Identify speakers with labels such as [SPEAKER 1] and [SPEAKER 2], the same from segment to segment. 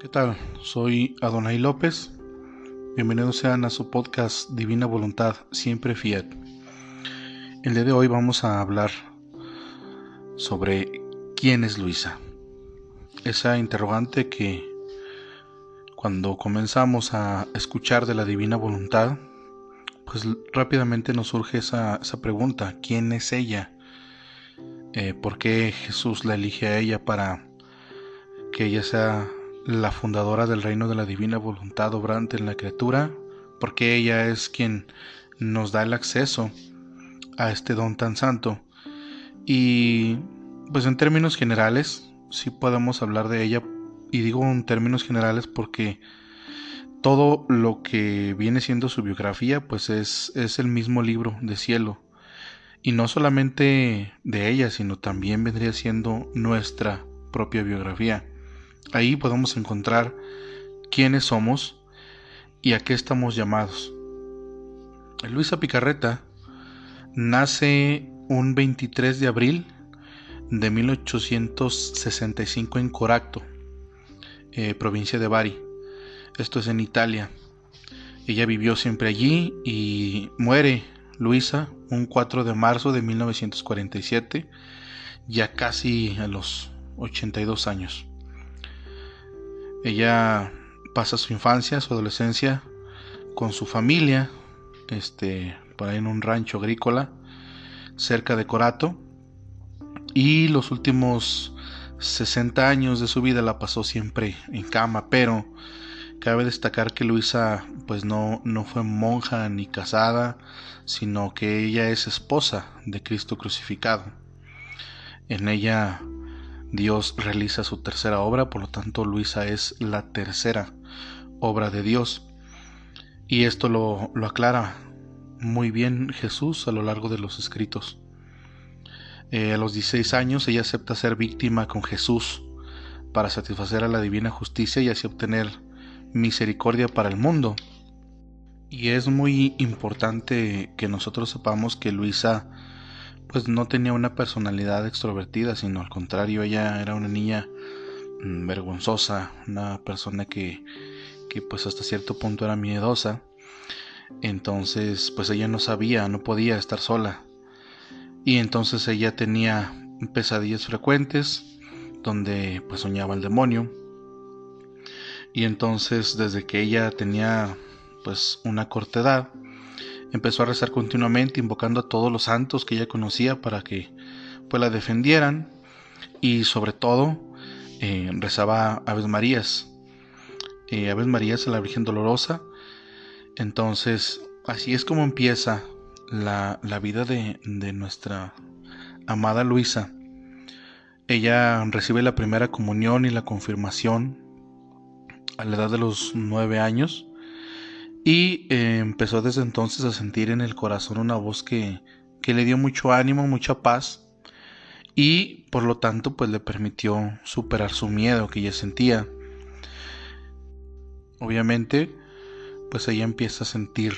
[SPEAKER 1] ¿Qué tal? Soy Adonai López. Bienvenidos sean a su podcast Divina Voluntad, siempre fiel. El día de hoy vamos a hablar sobre quién es Luisa. Esa interrogante que cuando comenzamos a escuchar de la Divina Voluntad, pues rápidamente nos surge esa, pregunta, ¿quién es ella? Eh, ¿Por qué Jesús la elige a ella para que ella sea la fundadora del reino de la divina voluntad obrante en la criatura, porque ella es quien nos da el acceso a este don tan santo. Y pues en términos generales, sí podemos hablar de ella, y digo en términos generales porque todo lo que viene siendo su biografía, pues es, es el mismo libro de cielo. Y no solamente de ella, sino también vendría siendo nuestra propia biografía. Ahí podemos encontrar quiénes somos y a qué estamos llamados. Luisa Picarreta nace un 23 de abril de 1865 en Coracto, eh, provincia de Bari. Esto es en Italia. Ella vivió siempre allí y muere Luisa un 4 de marzo de 1947, ya casi a los 82 años. Ella pasa su infancia, su adolescencia con su familia, este, por ahí en un rancho agrícola cerca de Corato. Y los últimos 60 años de su vida la pasó siempre en cama, pero cabe destacar que Luisa pues no, no fue monja ni casada, sino que ella es esposa de Cristo crucificado. En ella Dios realiza su tercera obra, por lo tanto Luisa es la tercera obra de Dios. Y esto lo, aclara muy bien Jesús a lo largo de los escritos. Eh, a los 16 años ella acepta ser víctima con Jesús para satisfacer a la divina justicia y así obtener misericordia para el mundo. Y es muy importante que nosotros sepamos que Luisa pues no tenía una personalidad extrovertida, sino al contrario, ella era una niña mm, vergonzosa, una persona que, que pues hasta cierto punto era miedosa. Entonces, pues ella no sabía, no podía estar sola. Y entonces ella tenía pesadillas frecuentes donde pues soñaba el demonio. Y entonces desde que ella tenía pues una corta edad, Empezó a rezar continuamente, invocando a todos los santos que ella conocía para que pues, la defendieran y sobre todo eh, rezaba Aves Marías. Eh, Aves Marías a la Virgen Dolorosa. Entonces, así es como empieza la, vida de, de nuestra amada Luisa. Ella recibe la primera comunión y la confirmación a la edad de los nueve años y eh, empezó desde entonces a sentir en el corazón una voz que, que le dio mucho ánimo, mucha paz y por lo tanto pues le permitió superar su miedo que ella sentía. Obviamente pues ella empieza a sentir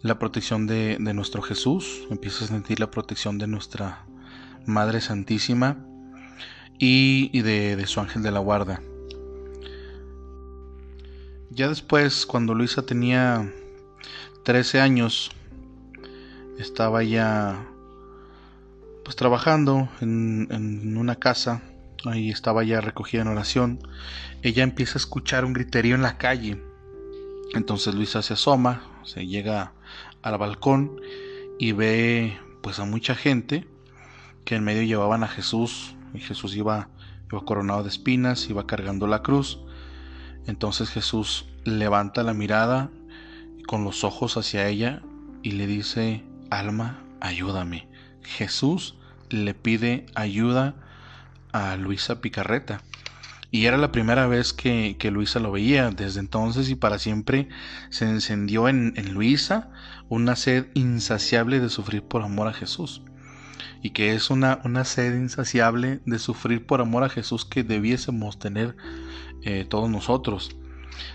[SPEAKER 1] la protección de, de nuestro Jesús, empieza a sentir la protección de nuestra Madre Santísima y, y de, de su ángel de la guarda. Ya después, cuando Luisa tenía 13 años, estaba ya pues trabajando en, una casa, ahí estaba ya recogida en oración, ella empieza a escuchar un griterío en la calle. Entonces Luisa se asoma, se llega al balcón y ve pues a mucha gente que en medio llevaban a Jesús. Y Jesús iba, iba coronado de espinas, iba cargando la cruz entonces Jesús levanta la mirada con los ojos hacia ella y le dice, alma, ayúdame. Jesús le pide ayuda a Luisa Picarreta. Y era la primera vez que, Luisa lo veía. Desde entonces y para siempre se encendió en, en Luisa una sed insaciable de sufrir por amor a Jesús y que es una, una sed insaciable de sufrir por amor a Jesús que debiésemos tener eh, todos nosotros.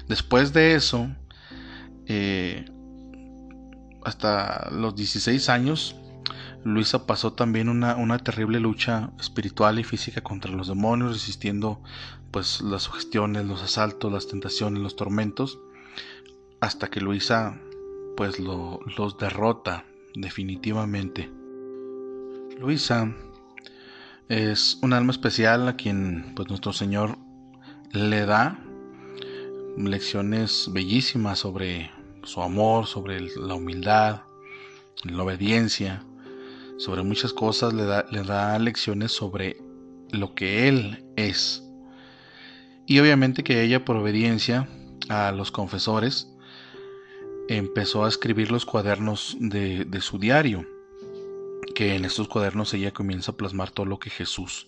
[SPEAKER 1] Después de eso, eh, hasta los 16 años, Luisa pasó también una, una, terrible lucha espiritual y física contra los demonios, resistiendo pues las sugestiones, los asaltos, las tentaciones, los tormentos, hasta que Luisa pues los derrota definitivamente. Luisa es un alma especial a quien pues nuestro Señor le da lecciones bellísimas sobre su amor, sobre la humildad, la obediencia, sobre muchas cosas, le da, le da lecciones sobre lo que Él es. Y obviamente que ella por obediencia a los confesores empezó a escribir los cuadernos de, de su diario que en estos cuadernos ella comienza a plasmar todo lo que Jesús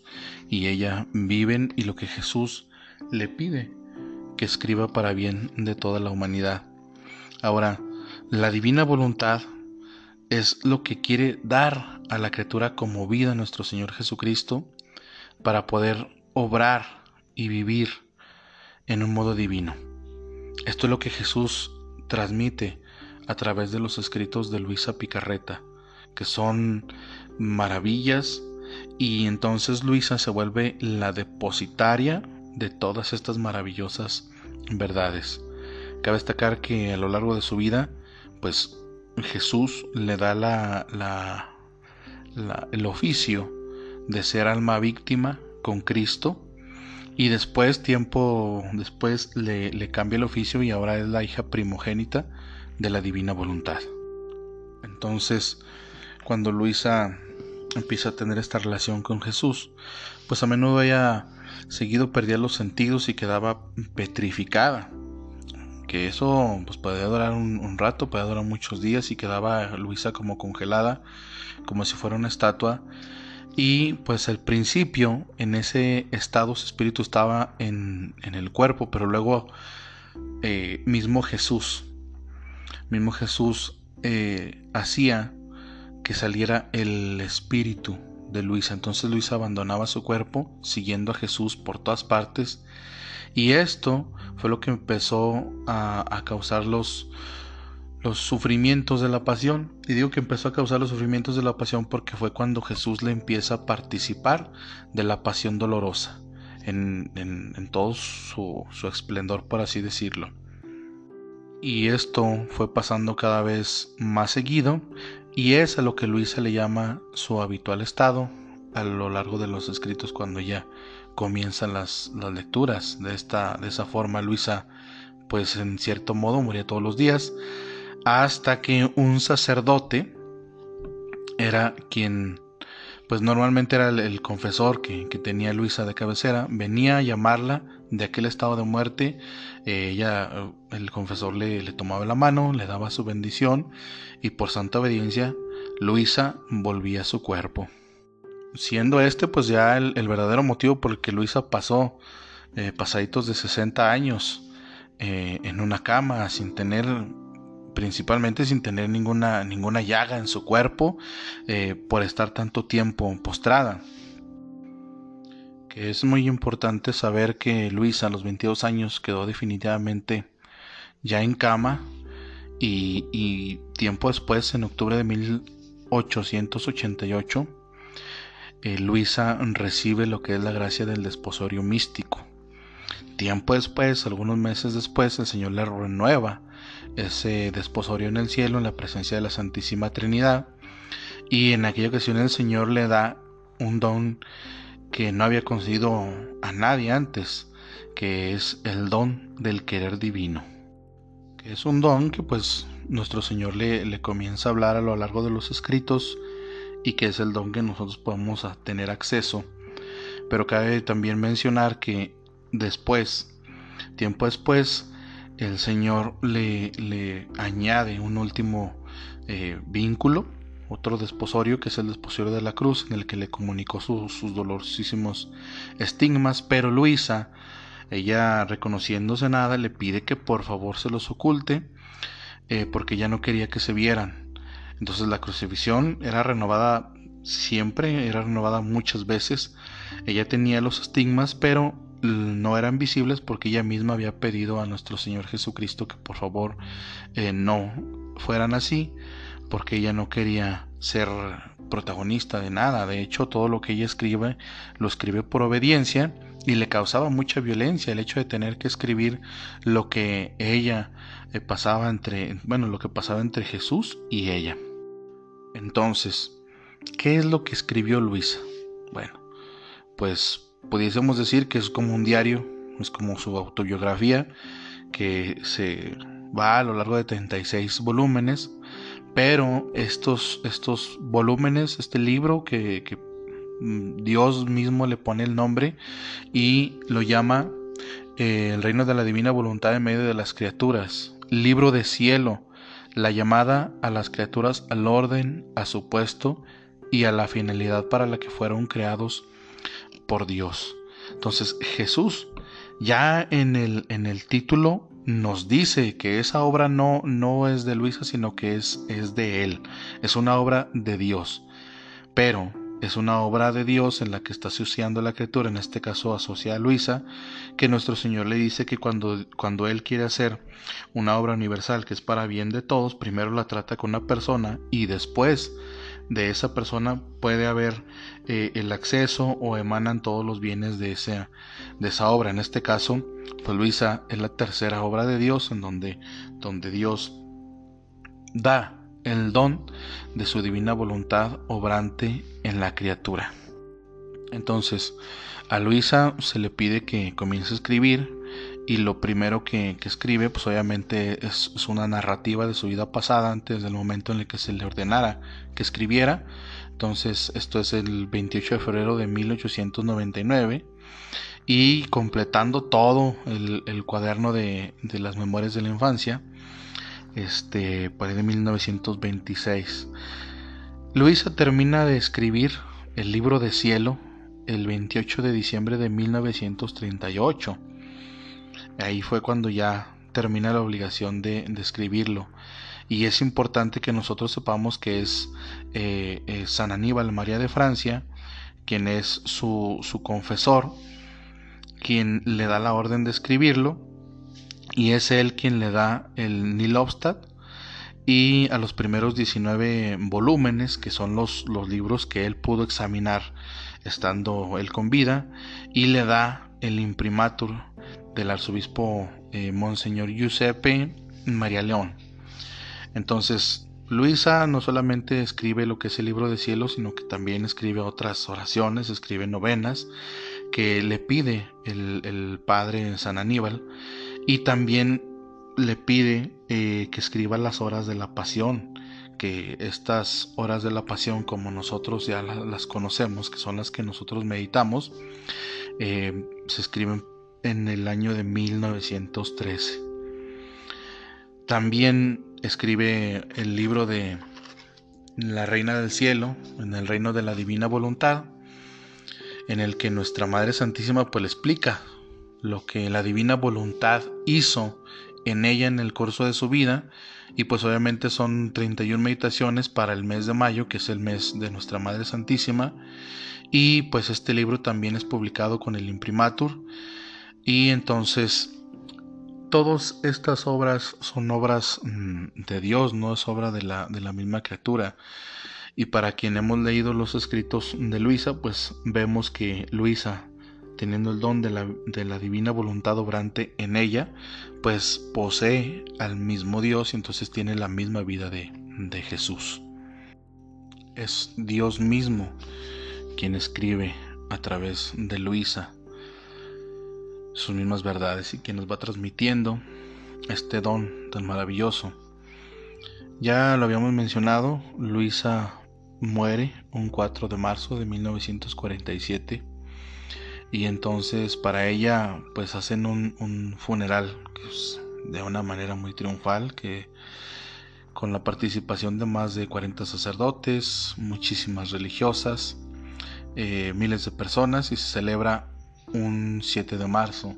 [SPEAKER 1] y ella viven y lo que Jesús le pide que escriba para bien de toda la humanidad. Ahora, la divina voluntad es lo que quiere dar a la criatura como vida a nuestro Señor Jesucristo para poder obrar y vivir en un modo divino. Esto es lo que Jesús transmite a través de los escritos de Luisa Picarreta, que son maravillas y entonces Luisa se vuelve la depositaria de todas estas maravillosas verdades. Cabe destacar que a lo largo de su vida, pues Jesús le da la, el oficio de ser alma víctima con Cristo y después, tiempo después, le, le cambia el oficio y ahora es la hija primogénita de la divina voluntad. Entonces, cuando Luisa empieza a tener esta relación con Jesús, pues a menudo ella seguido perdía los sentidos y quedaba petrificada. Que eso pues podía durar un, rato, podía durar muchos días y quedaba Luisa como congelada, como si fuera una estatua. Y pues al principio en ese estado su espíritu estaba en, el cuerpo, pero luego eh, mismo Jesús, mismo Jesús eh, hacía que saliera el espíritu de Luisa. Entonces Luisa abandonaba su cuerpo siguiendo a Jesús por todas partes. Y esto fue lo que empezó a, causar los, los sufrimientos de la pasión. Y digo que empezó a causar los sufrimientos de la pasión porque fue cuando Jesús le empieza a participar de la pasión dolorosa, en, en, todo su, su, esplendor, por así decirlo. Y esto fue pasando cada vez más seguido y es a lo que Luisa le llama su habitual estado a lo largo de los escritos cuando ya comienzan las, las lecturas. De esta de esa forma Luisa pues en cierto modo moría todos los días hasta que un sacerdote era quien pues normalmente era el, confesor que, tenía Luisa de cabecera, venía a llamarla de aquel estado de muerte, eh, ella, el confesor le, le, tomaba la mano, le daba su bendición y por santa obediencia Luisa volvía a su cuerpo. Siendo este pues ya el, verdadero motivo por el que Luisa pasó eh, pasaditos de 60 años eh, en una cama sin tener principalmente sin tener ninguna, ninguna llaga en su cuerpo eh, por estar tanto tiempo postrada. Que es muy importante saber que Luisa a los 22 años quedó definitivamente ya en cama y, tiempo después, en octubre de 1888, eh, Luisa recibe lo que es la gracia del desposorio místico. Tiempo después, algunos meses después, el Señor le renueva ese desposorio en el cielo en la presencia de la Santísima Trinidad. Y en aquella ocasión el Señor le da un don que no había concedido a nadie antes, que es el don del querer divino. Que es un don que pues nuestro Señor le, le comienza a hablar a lo largo de los escritos y que es el don que nosotros podemos tener acceso. Pero cabe también mencionar que después, tiempo después, el Señor le, le añade un último eh, vínculo, otro desposorio, que es el desposorio de la cruz, en el que le comunicó sus dolorosísimos estigmas, pero Luisa, ella reconociéndose nada, le pide que por favor se los oculte, eh, porque ya no quería que se vieran. Entonces la crucifixión era renovada siempre, era renovada muchas veces. Ella tenía los estigmas, pero no eran visibles porque ella misma había pedido a nuestro Señor Jesucristo que por favor eh, no fueran así porque ella no quería ser protagonista de nada. De hecho, todo lo que ella escribe lo escribe por obediencia y le causaba mucha violencia el hecho de tener que escribir lo que ella eh, pasaba entre, bueno, lo que pasaba entre Jesús y ella. Entonces, ¿qué es lo que escribió Luisa? Bueno, pues pudiésemos decir que es como un diario, es como su autobiografía que se va a lo largo de 36 volúmenes, pero estos, estos volúmenes, este libro que, mm, Dios mismo le pone el nombre y lo llama eh, El reino de la divina voluntad en medio de las criaturas, libro de cielo, la llamada a las criaturas al orden, a su puesto y a la finalidad para la que fueron creados por Dios. Entonces Jesús ya en el, en el título nos dice que esa obra no, no es de Luisa, sino que es, es de él. Es una obra de Dios. Pero es una obra de Dios en la que está asociando la criatura, en este caso asocia a Luisa, que nuestro Señor le dice que cuando, cuando Él quiere hacer una obra universal que es para bien de todos, primero la trata con una persona y después de esa persona puede haber eh, el acceso o emanan todos los bienes de esa, de esa obra. En este caso, pues Luisa es la tercera obra de Dios en donde, donde Dios da el don de su divina voluntad obrante en la criatura. Entonces, a Luisa se le pide que comience a escribir y lo primero que, escribe, pues obviamente es, una narrativa de su vida pasada antes del momento en el que se le ordenara que escribiera. Entonces, esto es el 28 de febrero de 1899 y completando todo el, cuaderno de, las memorias de la infancia, este, por ahí de 1926. Luisa termina de escribir el libro de cielo el 28 de diciembre de 1938 Ahí fue cuando ya termina la obligación de, escribirlo. Y es importante que nosotros sepamos que es eh, San Aníbal María de Francia, quien es su, confesor, quien le da la orden de escribirlo, y es él quien le da el Nilobstad y a los primeros 19 volúmenes, que son los libros que él pudo examinar estando él con vida, y le da el imprimatur del arzobispo eh, Monseñor Giuseppe María León. Entonces, Luisa no solamente escribe lo que es el libro de cielo, sino que también escribe otras oraciones, escribe novenas que le pide el, padre San Aníbal y también le pide eh, que escriba las horas de la pasión, que estas horas de la pasión como nosotros ya las conocemos, que son las que nosotros meditamos, eh, se escriben en el año de 1913. También escribe el libro de La Reina del Cielo, en el reino de la Divina Voluntad, en el que nuestra Madre Santísima pues le explica lo que la Divina Voluntad hizo en ella en el curso de su vida y pues obviamente son 31 meditaciones para el mes de mayo que es el mes de nuestra Madre Santísima y pues este libro también es publicado con el imprimatur y entonces, todas estas obras son obras mm, de Dios, no es obra de la, de la misma criatura. Y para quien hemos leído los escritos de Luisa, pues vemos que Luisa, teniendo el don de la, de la, divina voluntad obrante en ella, pues posee al mismo Dios y entonces tiene la misma vida de, de Jesús. Es Dios mismo quien escribe a través de Luisa sus mismas verdades y que nos va transmitiendo este don tan maravilloso. Ya lo habíamos mencionado, Luisa muere un 4 de marzo de 1947 y entonces para ella pues hacen un, funeral de una manera muy triunfal que con la participación de más de 40 sacerdotes, muchísimas religiosas, eh, miles de personas y se celebra un 7 de marzo.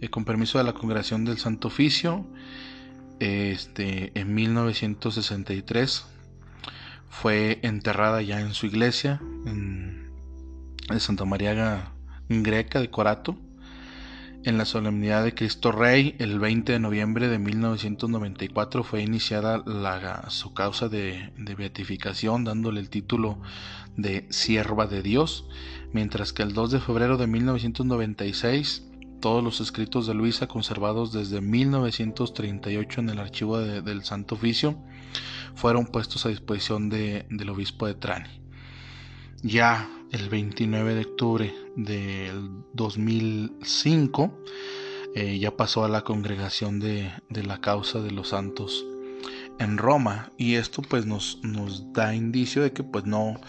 [SPEAKER 1] Eh, con permiso de la Congregación del Santo Oficio, este, en 1963 fue enterrada ya en su iglesia, en, Santa María Greca de Corato. En la solemnidad de Cristo Rey, el 20 de noviembre de 1994, fue iniciada su causa de, de, beatificación, dándole el título de Sierva de Dios, mientras que el 2 de febrero de 1996, todos los escritos de Luisa conservados desde 1938 en el archivo del Santo Oficio fueron puestos a disposición del obispo de Trani. Ya el 29 de octubre del 2005 eh, ya pasó a la congregación de, la causa de los santos en Roma y esto pues nos, nos da indicio de que pues no,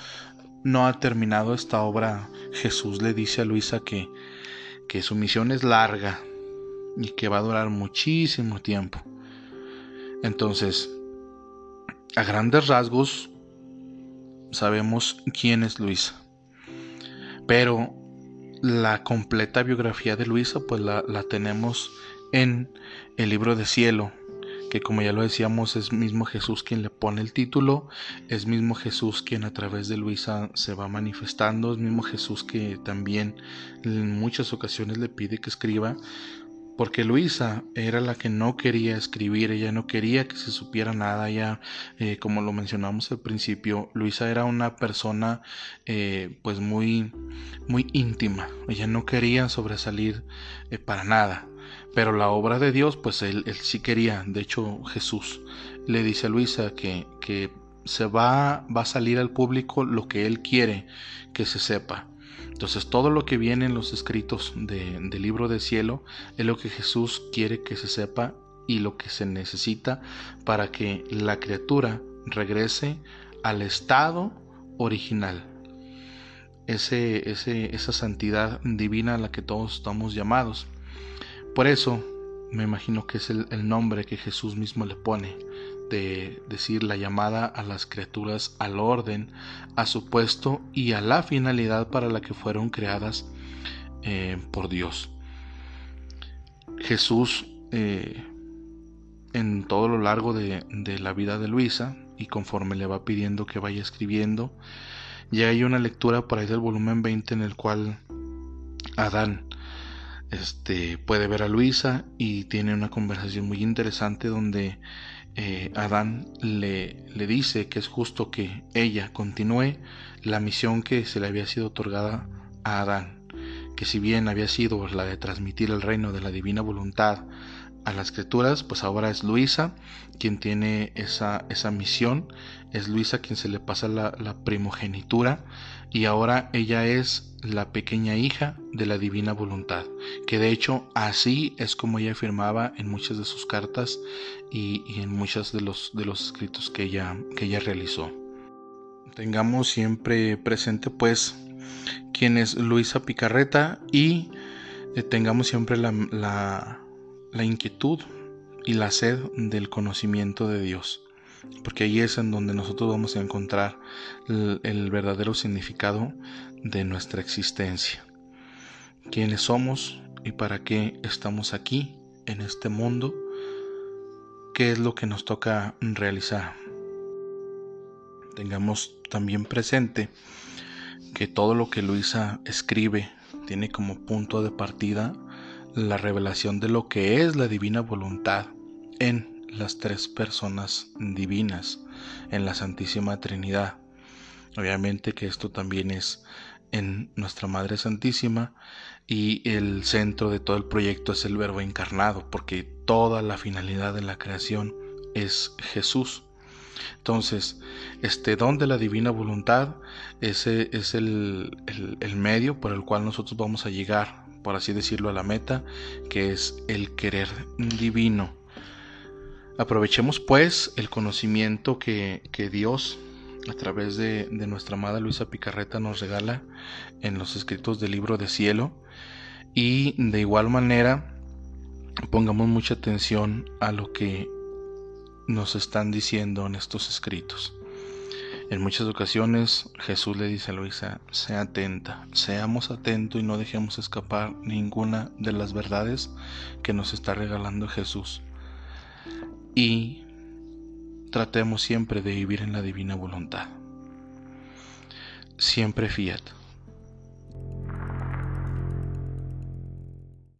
[SPEAKER 1] no ha terminado esta obra. Jesús le dice a Luisa que, que su misión es larga y que va a durar muchísimo tiempo. Entonces, a grandes rasgos, sabemos quién es Luisa. Pero la completa biografía de Luisa pues la, tenemos en el libro de cielo, que como ya lo decíamos es mismo Jesús quien le pone el título, es mismo Jesús quien a través de Luisa se va manifestando, es mismo Jesús que también en muchas ocasiones le pide que escriba porque Luisa era la que no quería escribir, ella no quería que se supiera nada, ya eh, como lo mencionamos al principio, Luisa era una persona eh, pues muy, muy íntima, ella no quería sobresalir eh, para nada, pero la obra de Dios pues él, sí quería, de hecho Jesús le dice a Luisa que, se va, va a salir al público lo que él quiere que se sepa. Entonces todo lo que viene en los escritos del libro del cielo es lo que Jesús quiere que se sepa y lo que se necesita para que la criatura regrese al estado original. Ese, ese, esa santidad divina a la que todos estamos llamados. Por eso me imagino que es el nombre que Jesús mismo le pone de decir la llamada a las criaturas al orden, a su puesto y a la finalidad para la que fueron creadas eh, por Dios. Jesús eh, en todo lo largo de, de, la vida de Luisa y conforme le va pidiendo que vaya escribiendo, ya hay una lectura por ahí del volumen 20 en el cual Adán este, puede ver a Luisa y tiene una conversación muy interesante donde eh, Adán le, le dice que es justo que ella continúe la misión que se le había sido otorgada a Adán, que si bien había sido la de transmitir el reino de la divina voluntad a las criaturas, pues ahora es Luisa quien tiene esa, esa misión, es Luisa quien se le pasa la, la primogenitura y ahora ella es la pequeña hija de la divina voluntad, que de hecho así es como ella afirmaba en muchas de sus cartas y, en muchos de los, de los escritos que ella, que ella realizó. Tengamos siempre presente pues quién es Luisa Picarreta y eh, tengamos siempre la, la, la inquietud y la sed del conocimiento de Dios porque ahí es en donde nosotros vamos a encontrar el, verdadero significado de nuestra existencia. ¿Quiénes somos y para qué estamos aquí en este mundo? ¿Qué es lo que nos toca realizar? Tengamos también presente que todo lo que Luisa escribe tiene como punto de partida la revelación de lo que es la divina voluntad en las tres personas divinas en la Santísima Trinidad. Obviamente que esto también es en nuestra Madre Santísima y el centro de todo el proyecto es el Verbo encarnado, porque toda la finalidad de la creación es Jesús. Entonces, este don de la divina voluntad ese es el, el medio por el cual nosotros vamos a llegar, por así decirlo, a la meta, que es el querer divino Aprovechemos pues el conocimiento que, Dios a través de, nuestra amada Luisa Picarreta nos regala en los escritos del libro de cielo y de igual manera pongamos mucha atención a lo que nos están diciendo en estos escritos. En muchas ocasiones Jesús le dice a Luisa, sea atenta, seamos atentos y no dejemos escapar ninguna de las verdades que nos está regalando Jesús y tratemos siempre de vivir en la divina voluntad. Siempre fiat.